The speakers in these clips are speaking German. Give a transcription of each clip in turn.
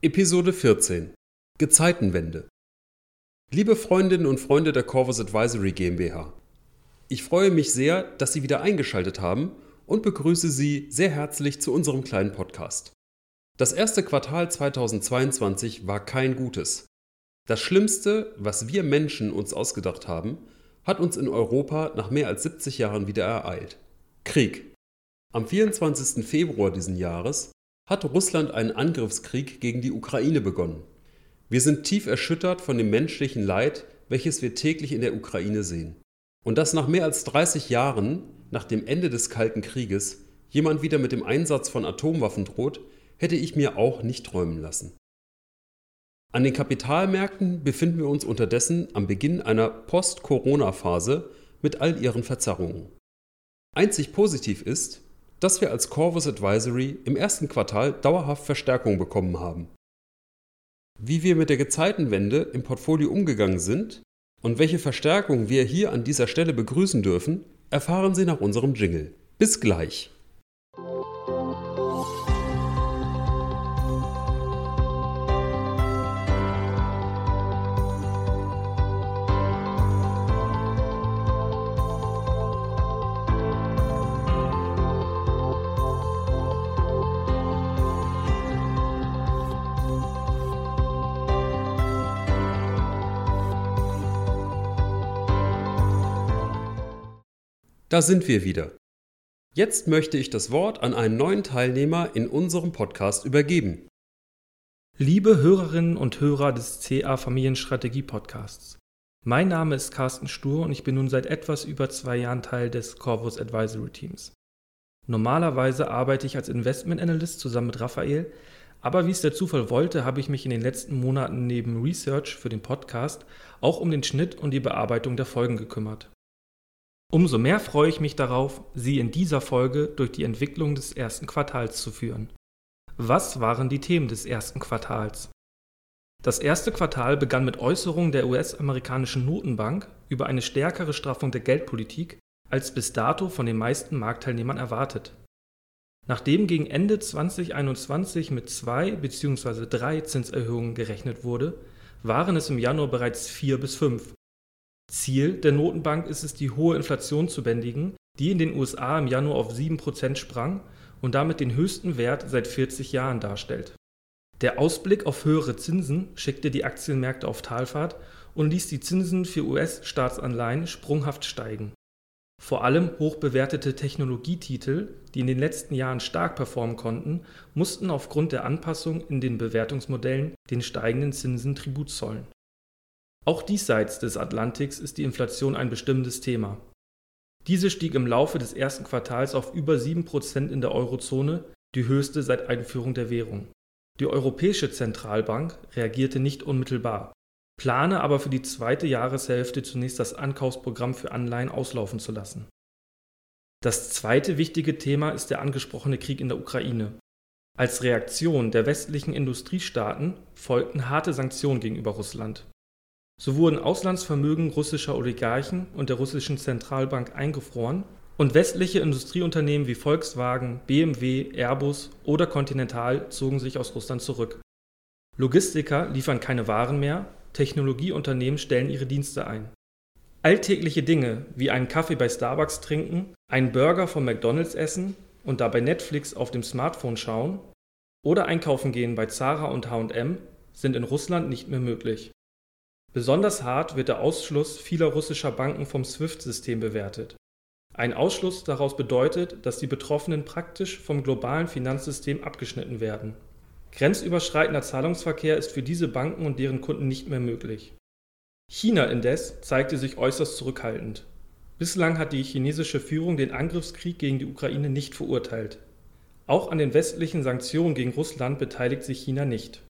Episode 14 Gezeitenwende Liebe Freundinnen und Freunde der Corvus Advisory GmbH, ich freue mich sehr, dass Sie wieder eingeschaltet haben und begrüße Sie sehr herzlich zu unserem kleinen Podcast. Das erste Quartal 2022 war kein gutes. Das Schlimmste, was wir Menschen uns ausgedacht haben, hat uns in Europa nach mehr als 70 Jahren wieder ereilt. Krieg. Am 24. Februar diesen Jahres hat Russland einen Angriffskrieg gegen die Ukraine begonnen. Wir sind tief erschüttert von dem menschlichen Leid, welches wir täglich in der Ukraine sehen. Und dass nach mehr als 30 Jahren, nach dem Ende des Kalten Krieges, jemand wieder mit dem Einsatz von Atomwaffen droht, hätte ich mir auch nicht träumen lassen. An den Kapitalmärkten befinden wir uns unterdessen am Beginn einer Post-Corona-Phase mit all ihren Verzerrungen. Einzig positiv ist, dass wir als Corvus Advisory im ersten Quartal dauerhaft Verstärkung bekommen haben. Wie wir mit der Gezeitenwende im Portfolio umgegangen sind und welche Verstärkung wir hier an dieser Stelle begrüßen dürfen, erfahren Sie nach unserem Jingle. Bis gleich! Da sind wir wieder. Jetzt möchte ich das Wort an einen neuen Teilnehmer in unserem Podcast übergeben. Liebe Hörerinnen und Hörer des CA Familienstrategie Podcasts. Mein Name ist Carsten Stur und ich bin nun seit etwas über zwei Jahren Teil des Corvus Advisory Teams. Normalerweise arbeite ich als Investment Analyst zusammen mit Raphael, aber wie es der Zufall wollte, habe ich mich in den letzten Monaten neben Research für den Podcast auch um den Schnitt und die Bearbeitung der Folgen gekümmert. Umso mehr freue ich mich darauf, Sie in dieser Folge durch die Entwicklung des ersten Quartals zu führen. Was waren die Themen des ersten Quartals? Das erste Quartal begann mit Äußerungen der US-amerikanischen Notenbank über eine stärkere Straffung der Geldpolitik als bis dato von den meisten Marktteilnehmern erwartet. Nachdem gegen Ende 2021 mit zwei bzw. drei Zinserhöhungen gerechnet wurde, waren es im Januar bereits vier bis fünf. Ziel der Notenbank ist es, die hohe Inflation zu bändigen, die in den USA im Januar auf 7% sprang und damit den höchsten Wert seit 40 Jahren darstellt. Der Ausblick auf höhere Zinsen schickte die Aktienmärkte auf Talfahrt und ließ die Zinsen für US-Staatsanleihen sprunghaft steigen. Vor allem hochbewertete Technologietitel, die in den letzten Jahren stark performen konnten, mussten aufgrund der Anpassung in den Bewertungsmodellen den steigenden Zinsen Tribut zollen. Auch diesseits des Atlantiks ist die Inflation ein bestimmendes Thema. Diese stieg im Laufe des ersten Quartals auf über 7% in der Eurozone, die höchste seit Einführung der Währung. Die Europäische Zentralbank reagierte nicht unmittelbar, plane aber für die zweite Jahreshälfte zunächst das Ankaufsprogramm für Anleihen auslaufen zu lassen. Das zweite wichtige Thema ist der angesprochene Krieg in der Ukraine. Als Reaktion der westlichen Industriestaaten folgten harte Sanktionen gegenüber Russland. So wurden Auslandsvermögen russischer Oligarchen und der russischen Zentralbank eingefroren und westliche Industrieunternehmen wie Volkswagen, BMW, Airbus oder Continental zogen sich aus Russland zurück. Logistiker liefern keine Waren mehr, Technologieunternehmen stellen ihre Dienste ein. Alltägliche Dinge wie einen Kaffee bei Starbucks trinken, einen Burger von McDonald's essen und dabei Netflix auf dem Smartphone schauen oder einkaufen gehen bei Zara und HM sind in Russland nicht mehr möglich. Besonders hart wird der Ausschluss vieler russischer Banken vom SWIFT-System bewertet. Ein Ausschluss daraus bedeutet, dass die Betroffenen praktisch vom globalen Finanzsystem abgeschnitten werden. Grenzüberschreitender Zahlungsverkehr ist für diese Banken und deren Kunden nicht mehr möglich. China indes zeigte sich äußerst zurückhaltend. Bislang hat die chinesische Führung den Angriffskrieg gegen die Ukraine nicht verurteilt. Auch an den westlichen Sanktionen gegen Russland beteiligt sich China nicht.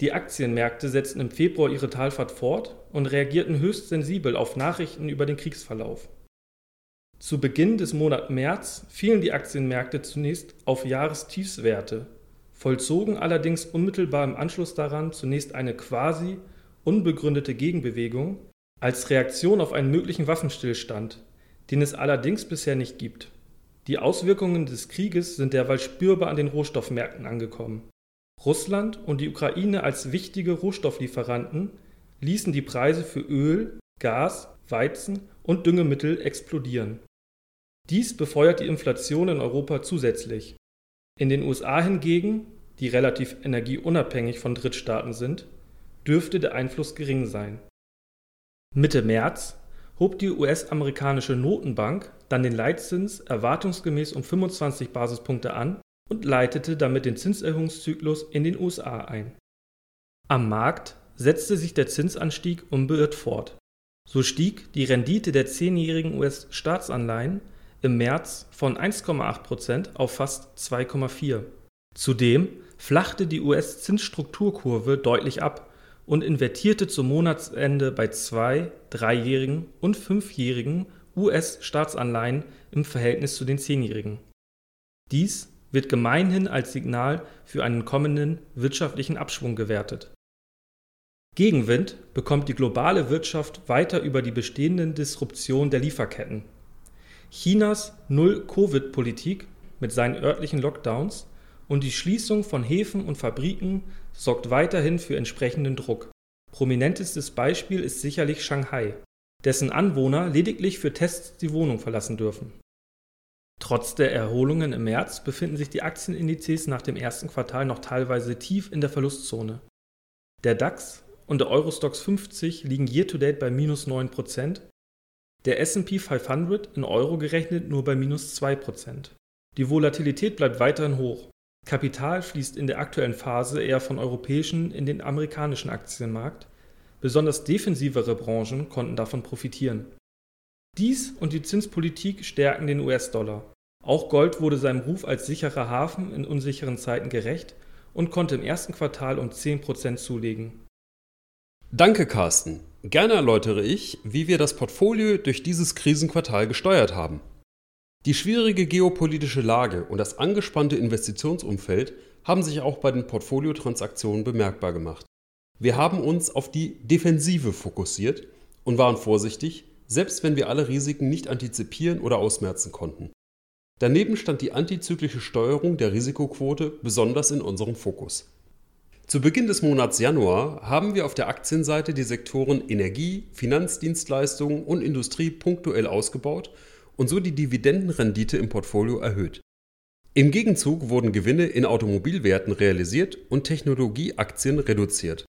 Die Aktienmärkte setzten im Februar ihre Talfahrt fort und reagierten höchst sensibel auf Nachrichten über den Kriegsverlauf. Zu Beginn des Monats März fielen die Aktienmärkte zunächst auf Jahrestiefswerte, vollzogen allerdings unmittelbar im Anschluss daran zunächst eine quasi unbegründete Gegenbewegung als Reaktion auf einen möglichen Waffenstillstand, den es allerdings bisher nicht gibt. Die Auswirkungen des Krieges sind derweil spürbar an den Rohstoffmärkten angekommen. Russland und die Ukraine als wichtige Rohstofflieferanten ließen die Preise für Öl, Gas, Weizen und Düngemittel explodieren. Dies befeuert die Inflation in Europa zusätzlich. In den USA hingegen, die relativ energieunabhängig von Drittstaaten sind, dürfte der Einfluss gering sein. Mitte März hob die US-amerikanische Notenbank dann den Leitzins erwartungsgemäß um 25 Basispunkte an und leitete damit den Zinserhöhungszyklus in den USA ein. Am Markt setzte sich der Zinsanstieg unbeirrt fort. So stieg die Rendite der zehnjährigen US-Staatsanleihen im März von 1,8% auf fast 2,4. Zudem flachte die US-Zinsstrukturkurve deutlich ab und invertierte zum Monatsende bei zwei, dreijährigen und fünfjährigen US-Staatsanleihen im Verhältnis zu den zehnjährigen. Dies wird gemeinhin als Signal für einen kommenden wirtschaftlichen Abschwung gewertet. Gegenwind bekommt die globale Wirtschaft weiter über die bestehenden Disruptionen der Lieferketten. Chinas Null-Covid-Politik mit seinen örtlichen Lockdowns und die Schließung von Häfen und Fabriken sorgt weiterhin für entsprechenden Druck. Prominentestes Beispiel ist sicherlich Shanghai, dessen Anwohner lediglich für Tests die Wohnung verlassen dürfen. Trotz der Erholungen im März befinden sich die Aktienindizes nach dem ersten Quartal noch teilweise tief in der Verlustzone. Der DAX und der Eurostox 50 liegen year-to-date bei minus 9%, der SP 500 in Euro gerechnet nur bei minus 2%. Die Volatilität bleibt weiterhin hoch. Kapital fließt in der aktuellen Phase eher von europäischen in den amerikanischen Aktienmarkt. Besonders defensivere Branchen konnten davon profitieren. Dies und die Zinspolitik stärken den US-Dollar. Auch Gold wurde seinem Ruf als sicherer Hafen in unsicheren Zeiten gerecht und konnte im ersten Quartal um 10% zulegen. Danke, Carsten. Gerne erläutere ich, wie wir das Portfolio durch dieses Krisenquartal gesteuert haben. Die schwierige geopolitische Lage und das angespannte Investitionsumfeld haben sich auch bei den Portfoliotransaktionen bemerkbar gemacht. Wir haben uns auf die Defensive fokussiert und waren vorsichtig, selbst wenn wir alle Risiken nicht antizipieren oder ausmerzen konnten. Daneben stand die antizyklische Steuerung der Risikoquote besonders in unserem Fokus. Zu Beginn des Monats Januar haben wir auf der Aktienseite die Sektoren Energie, Finanzdienstleistungen und Industrie punktuell ausgebaut und so die Dividendenrendite im Portfolio erhöht. Im Gegenzug wurden Gewinne in Automobilwerten realisiert und Technologieaktien reduziert.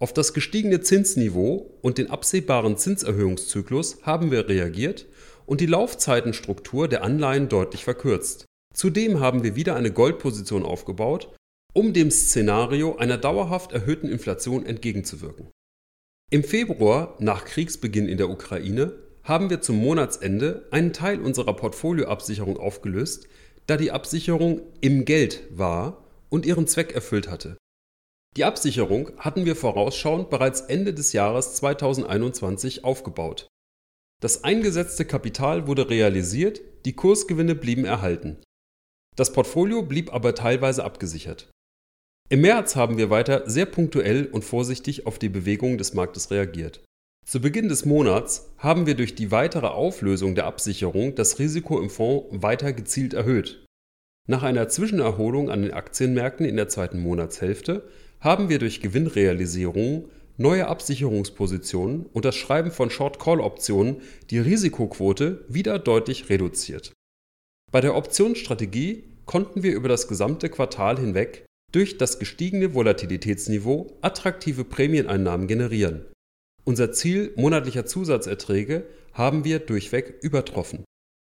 Auf das gestiegene Zinsniveau und den absehbaren Zinserhöhungszyklus haben wir reagiert und die Laufzeitenstruktur der Anleihen deutlich verkürzt. Zudem haben wir wieder eine Goldposition aufgebaut, um dem Szenario einer dauerhaft erhöhten Inflation entgegenzuwirken. Im Februar, nach Kriegsbeginn in der Ukraine, haben wir zum Monatsende einen Teil unserer Portfolioabsicherung aufgelöst, da die Absicherung im Geld war und ihren Zweck erfüllt hatte. Die Absicherung hatten wir vorausschauend bereits Ende des Jahres 2021 aufgebaut. Das eingesetzte Kapital wurde realisiert, die Kursgewinne blieben erhalten. Das Portfolio blieb aber teilweise abgesichert. Im März haben wir weiter sehr punktuell und vorsichtig auf die Bewegung des Marktes reagiert. Zu Beginn des Monats haben wir durch die weitere Auflösung der Absicherung das Risiko im Fonds weiter gezielt erhöht. Nach einer Zwischenerholung an den Aktienmärkten in der zweiten Monatshälfte haben wir durch Gewinnrealisierungen, neue Absicherungspositionen und das Schreiben von Short-Call-Optionen die Risikoquote wieder deutlich reduziert. Bei der Optionsstrategie konnten wir über das gesamte Quartal hinweg durch das gestiegene Volatilitätsniveau attraktive Prämieneinnahmen generieren. Unser Ziel monatlicher Zusatzerträge haben wir durchweg übertroffen.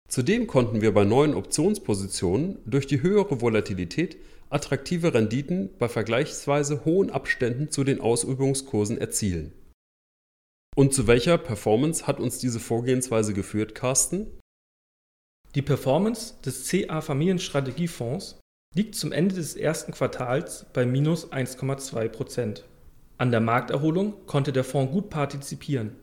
Zudem konnten wir bei neuen Optionspositionen durch die höhere Volatilität attraktive Renditen bei vergleichsweise hohen Abständen zu den Ausübungskursen erzielen. Und zu welcher Performance hat uns diese Vorgehensweise geführt, Carsten? Die Performance des CA Familienstrategiefonds liegt zum Ende des ersten Quartals bei minus 1,2 Prozent. An der Markterholung konnte der Fonds gut partizipieren.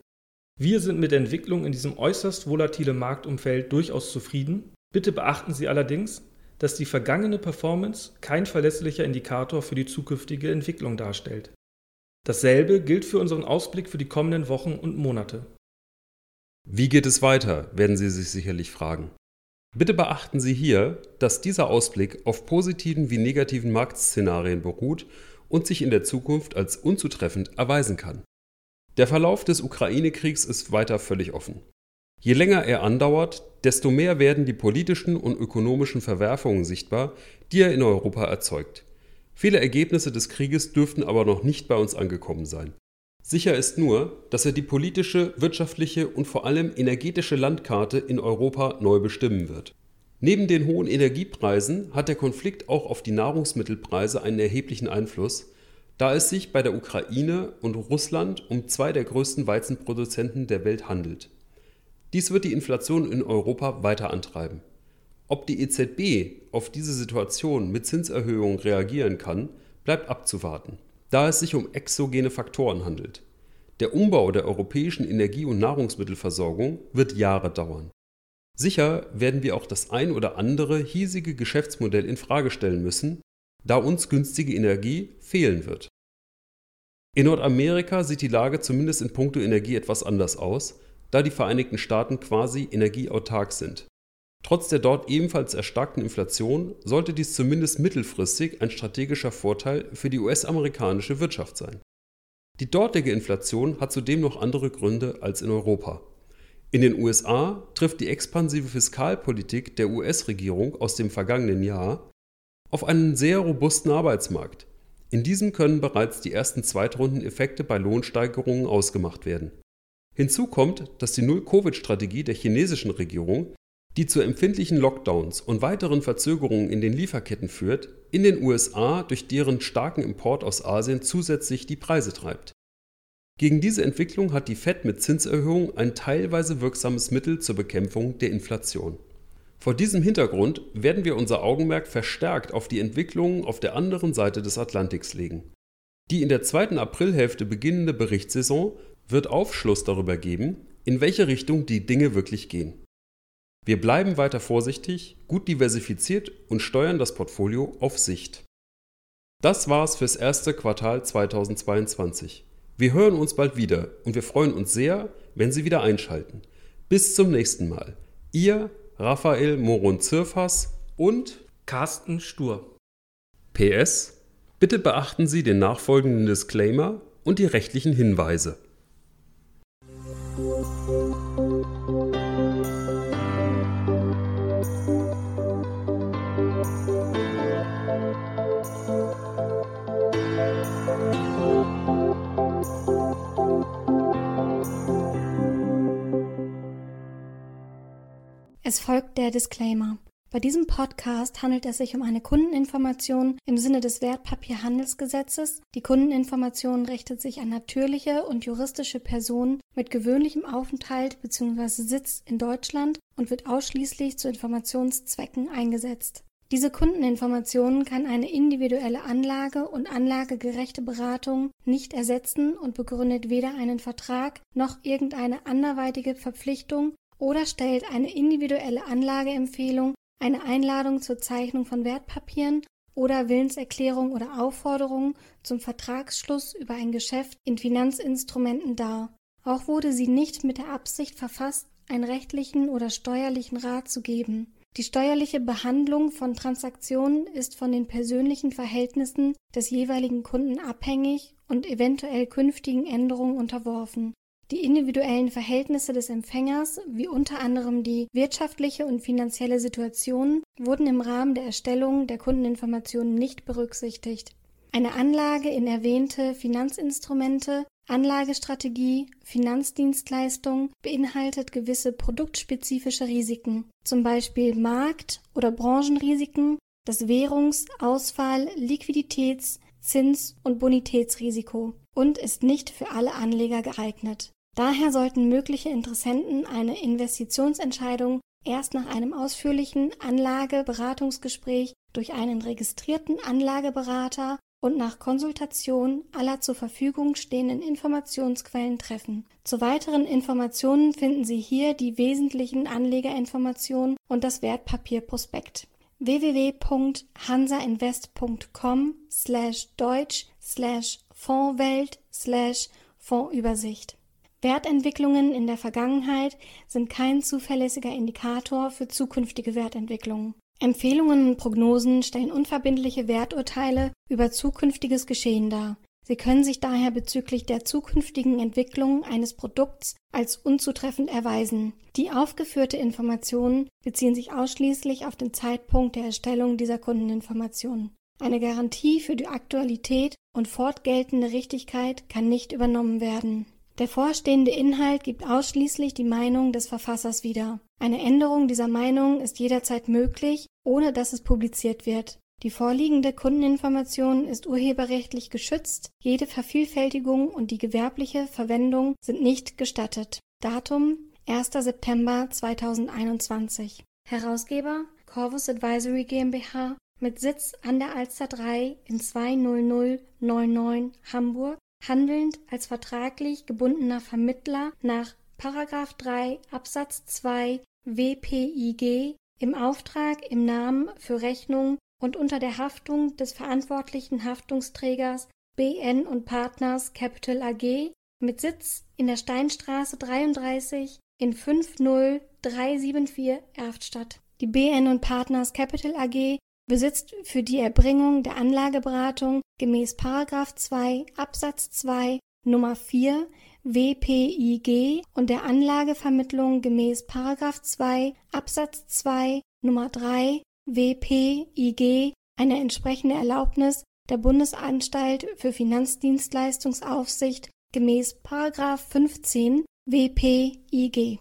Wir sind mit der Entwicklung in diesem äußerst volatilen Marktumfeld durchaus zufrieden. Bitte beachten Sie allerdings, dass die vergangene Performance kein verlässlicher Indikator für die zukünftige Entwicklung darstellt. Dasselbe gilt für unseren Ausblick für die kommenden Wochen und Monate. Wie geht es weiter, werden Sie sich sicherlich fragen. Bitte beachten Sie hier, dass dieser Ausblick auf positiven wie negativen Marktszenarien beruht und sich in der Zukunft als unzutreffend erweisen kann. Der Verlauf des Ukraine-Kriegs ist weiter völlig offen. Je länger er andauert, desto mehr werden die politischen und ökonomischen Verwerfungen sichtbar, die er in Europa erzeugt. Viele Ergebnisse des Krieges dürften aber noch nicht bei uns angekommen sein. Sicher ist nur, dass er die politische, wirtschaftliche und vor allem energetische Landkarte in Europa neu bestimmen wird. Neben den hohen Energiepreisen hat der Konflikt auch auf die Nahrungsmittelpreise einen erheblichen Einfluss, da es sich bei der Ukraine und Russland um zwei der größten Weizenproduzenten der Welt handelt. Dies wird die Inflation in Europa weiter antreiben. Ob die EZB auf diese Situation mit Zinserhöhungen reagieren kann, bleibt abzuwarten, da es sich um exogene Faktoren handelt. Der Umbau der europäischen Energie- und Nahrungsmittelversorgung wird Jahre dauern. Sicher werden wir auch das ein oder andere hiesige Geschäftsmodell in Frage stellen müssen, da uns günstige Energie fehlen wird. In Nordamerika sieht die Lage zumindest in puncto Energie etwas anders aus, da die Vereinigten Staaten quasi energieautark sind. Trotz der dort ebenfalls erstarkten Inflation sollte dies zumindest mittelfristig ein strategischer Vorteil für die US-amerikanische Wirtschaft sein. Die dortige Inflation hat zudem noch andere Gründe als in Europa. In den USA trifft die expansive Fiskalpolitik der US-Regierung aus dem vergangenen Jahr auf einen sehr robusten Arbeitsmarkt. In diesem können bereits die ersten Zweitrundeneffekte bei Lohnsteigerungen ausgemacht werden. Hinzu kommt, dass die Null-Covid-Strategie der chinesischen Regierung, die zu empfindlichen Lockdowns und weiteren Verzögerungen in den Lieferketten führt, in den USA durch deren starken Import aus Asien zusätzlich die Preise treibt. Gegen diese Entwicklung hat die Fed mit Zinserhöhungen ein teilweise wirksames Mittel zur Bekämpfung der Inflation. Vor diesem Hintergrund werden wir unser Augenmerk verstärkt auf die Entwicklungen auf der anderen Seite des Atlantiks legen. Die in der zweiten Aprilhälfte beginnende Berichtssaison wird Aufschluss darüber geben, in welche Richtung die Dinge wirklich gehen. Wir bleiben weiter vorsichtig, gut diversifiziert und steuern das Portfolio auf Sicht. Das war's fürs erste Quartal 2022. Wir hören uns bald wieder und wir freuen uns sehr, wenn Sie wieder einschalten. Bis zum nächsten Mal. Ihr Raphael Moron-Zirfas und Carsten Stur. PS. Bitte beachten Sie den nachfolgenden Disclaimer und die rechtlichen Hinweise. Es folgt der Disclaimer. Bei diesem Podcast handelt es sich um eine Kundeninformation im Sinne des Wertpapierhandelsgesetzes. Die Kundeninformation richtet sich an natürliche und juristische Personen mit gewöhnlichem Aufenthalt bzw. Sitz in Deutschland und wird ausschließlich zu Informationszwecken eingesetzt. Diese Kundeninformation kann eine individuelle Anlage und anlagegerechte Beratung nicht ersetzen und begründet weder einen Vertrag noch irgendeine anderweitige Verpflichtung oder stellt eine individuelle Anlageempfehlung, eine Einladung zur Zeichnung von Wertpapieren oder Willenserklärung oder Aufforderung zum Vertragsschluss über ein Geschäft in Finanzinstrumenten dar. Auch wurde sie nicht mit der Absicht verfasst, einen rechtlichen oder steuerlichen Rat zu geben. Die steuerliche Behandlung von Transaktionen ist von den persönlichen Verhältnissen des jeweiligen Kunden abhängig und eventuell künftigen Änderungen unterworfen. Die individuellen Verhältnisse des Empfängers, wie unter anderem die wirtschaftliche und finanzielle Situation, wurden im Rahmen der Erstellung der Kundeninformationen nicht berücksichtigt. Eine Anlage in erwähnte Finanzinstrumente, Anlagestrategie, Finanzdienstleistung beinhaltet gewisse produktspezifische Risiken, zum Beispiel Markt- oder Branchenrisiken, das Währungs-, Ausfall-, Liquiditäts-, Zins- und Bonitätsrisiko und ist nicht für alle Anleger geeignet. Daher sollten mögliche Interessenten eine Investitionsentscheidung erst nach einem ausführlichen Anlageberatungsgespräch durch einen registrierten Anlageberater und nach Konsultation aller zur Verfügung stehenden Informationsquellen treffen. Zu weiteren Informationen finden Sie hier die wesentlichen Anlegerinformationen und das Wertpapierprospekt www.hansainvest.com slash deutsch slash Fondswelt slash Fondsübersicht Wertentwicklungen in der Vergangenheit sind kein zuverlässiger Indikator für zukünftige Wertentwicklungen. Empfehlungen und Prognosen stellen unverbindliche Werturteile über zukünftiges Geschehen dar. Sie können sich daher bezüglich der zukünftigen Entwicklung eines Produkts als unzutreffend erweisen. Die aufgeführte Informationen beziehen sich ausschließlich auf den Zeitpunkt der Erstellung dieser Kundeninformationen. Eine Garantie für die Aktualität und fortgeltende Richtigkeit kann nicht übernommen werden. Der vorstehende Inhalt gibt ausschließlich die Meinung des Verfassers wieder. Eine Änderung dieser Meinung ist jederzeit möglich, ohne dass es publiziert wird. Die vorliegende Kundeninformation ist urheberrechtlich geschützt, jede Vervielfältigung und die gewerbliche Verwendung sind nicht gestattet. Datum 1. September 2021. Herausgeber Corvus Advisory GmbH mit Sitz an der Alster 3 in 20099 Hamburg handelnd als vertraglich gebundener Vermittler nach § 3 Absatz 2 WPIG im Auftrag, im Namen, für Rechnung und unter der Haftung des verantwortlichen Haftungsträgers BN und Partners Capital AG mit Sitz in der Steinstraße 33 in 50374 Erftstadt. Die BN und Partners Capital AG besitzt für die Erbringung der Anlageberatung gemäß 2 Absatz 2 Nummer 4 WPIG und der Anlagevermittlung gemäß 2 Absatz 2 Nummer 3 WPIG eine entsprechende Erlaubnis der Bundesanstalt für Finanzdienstleistungsaufsicht gemäß 15 WPIG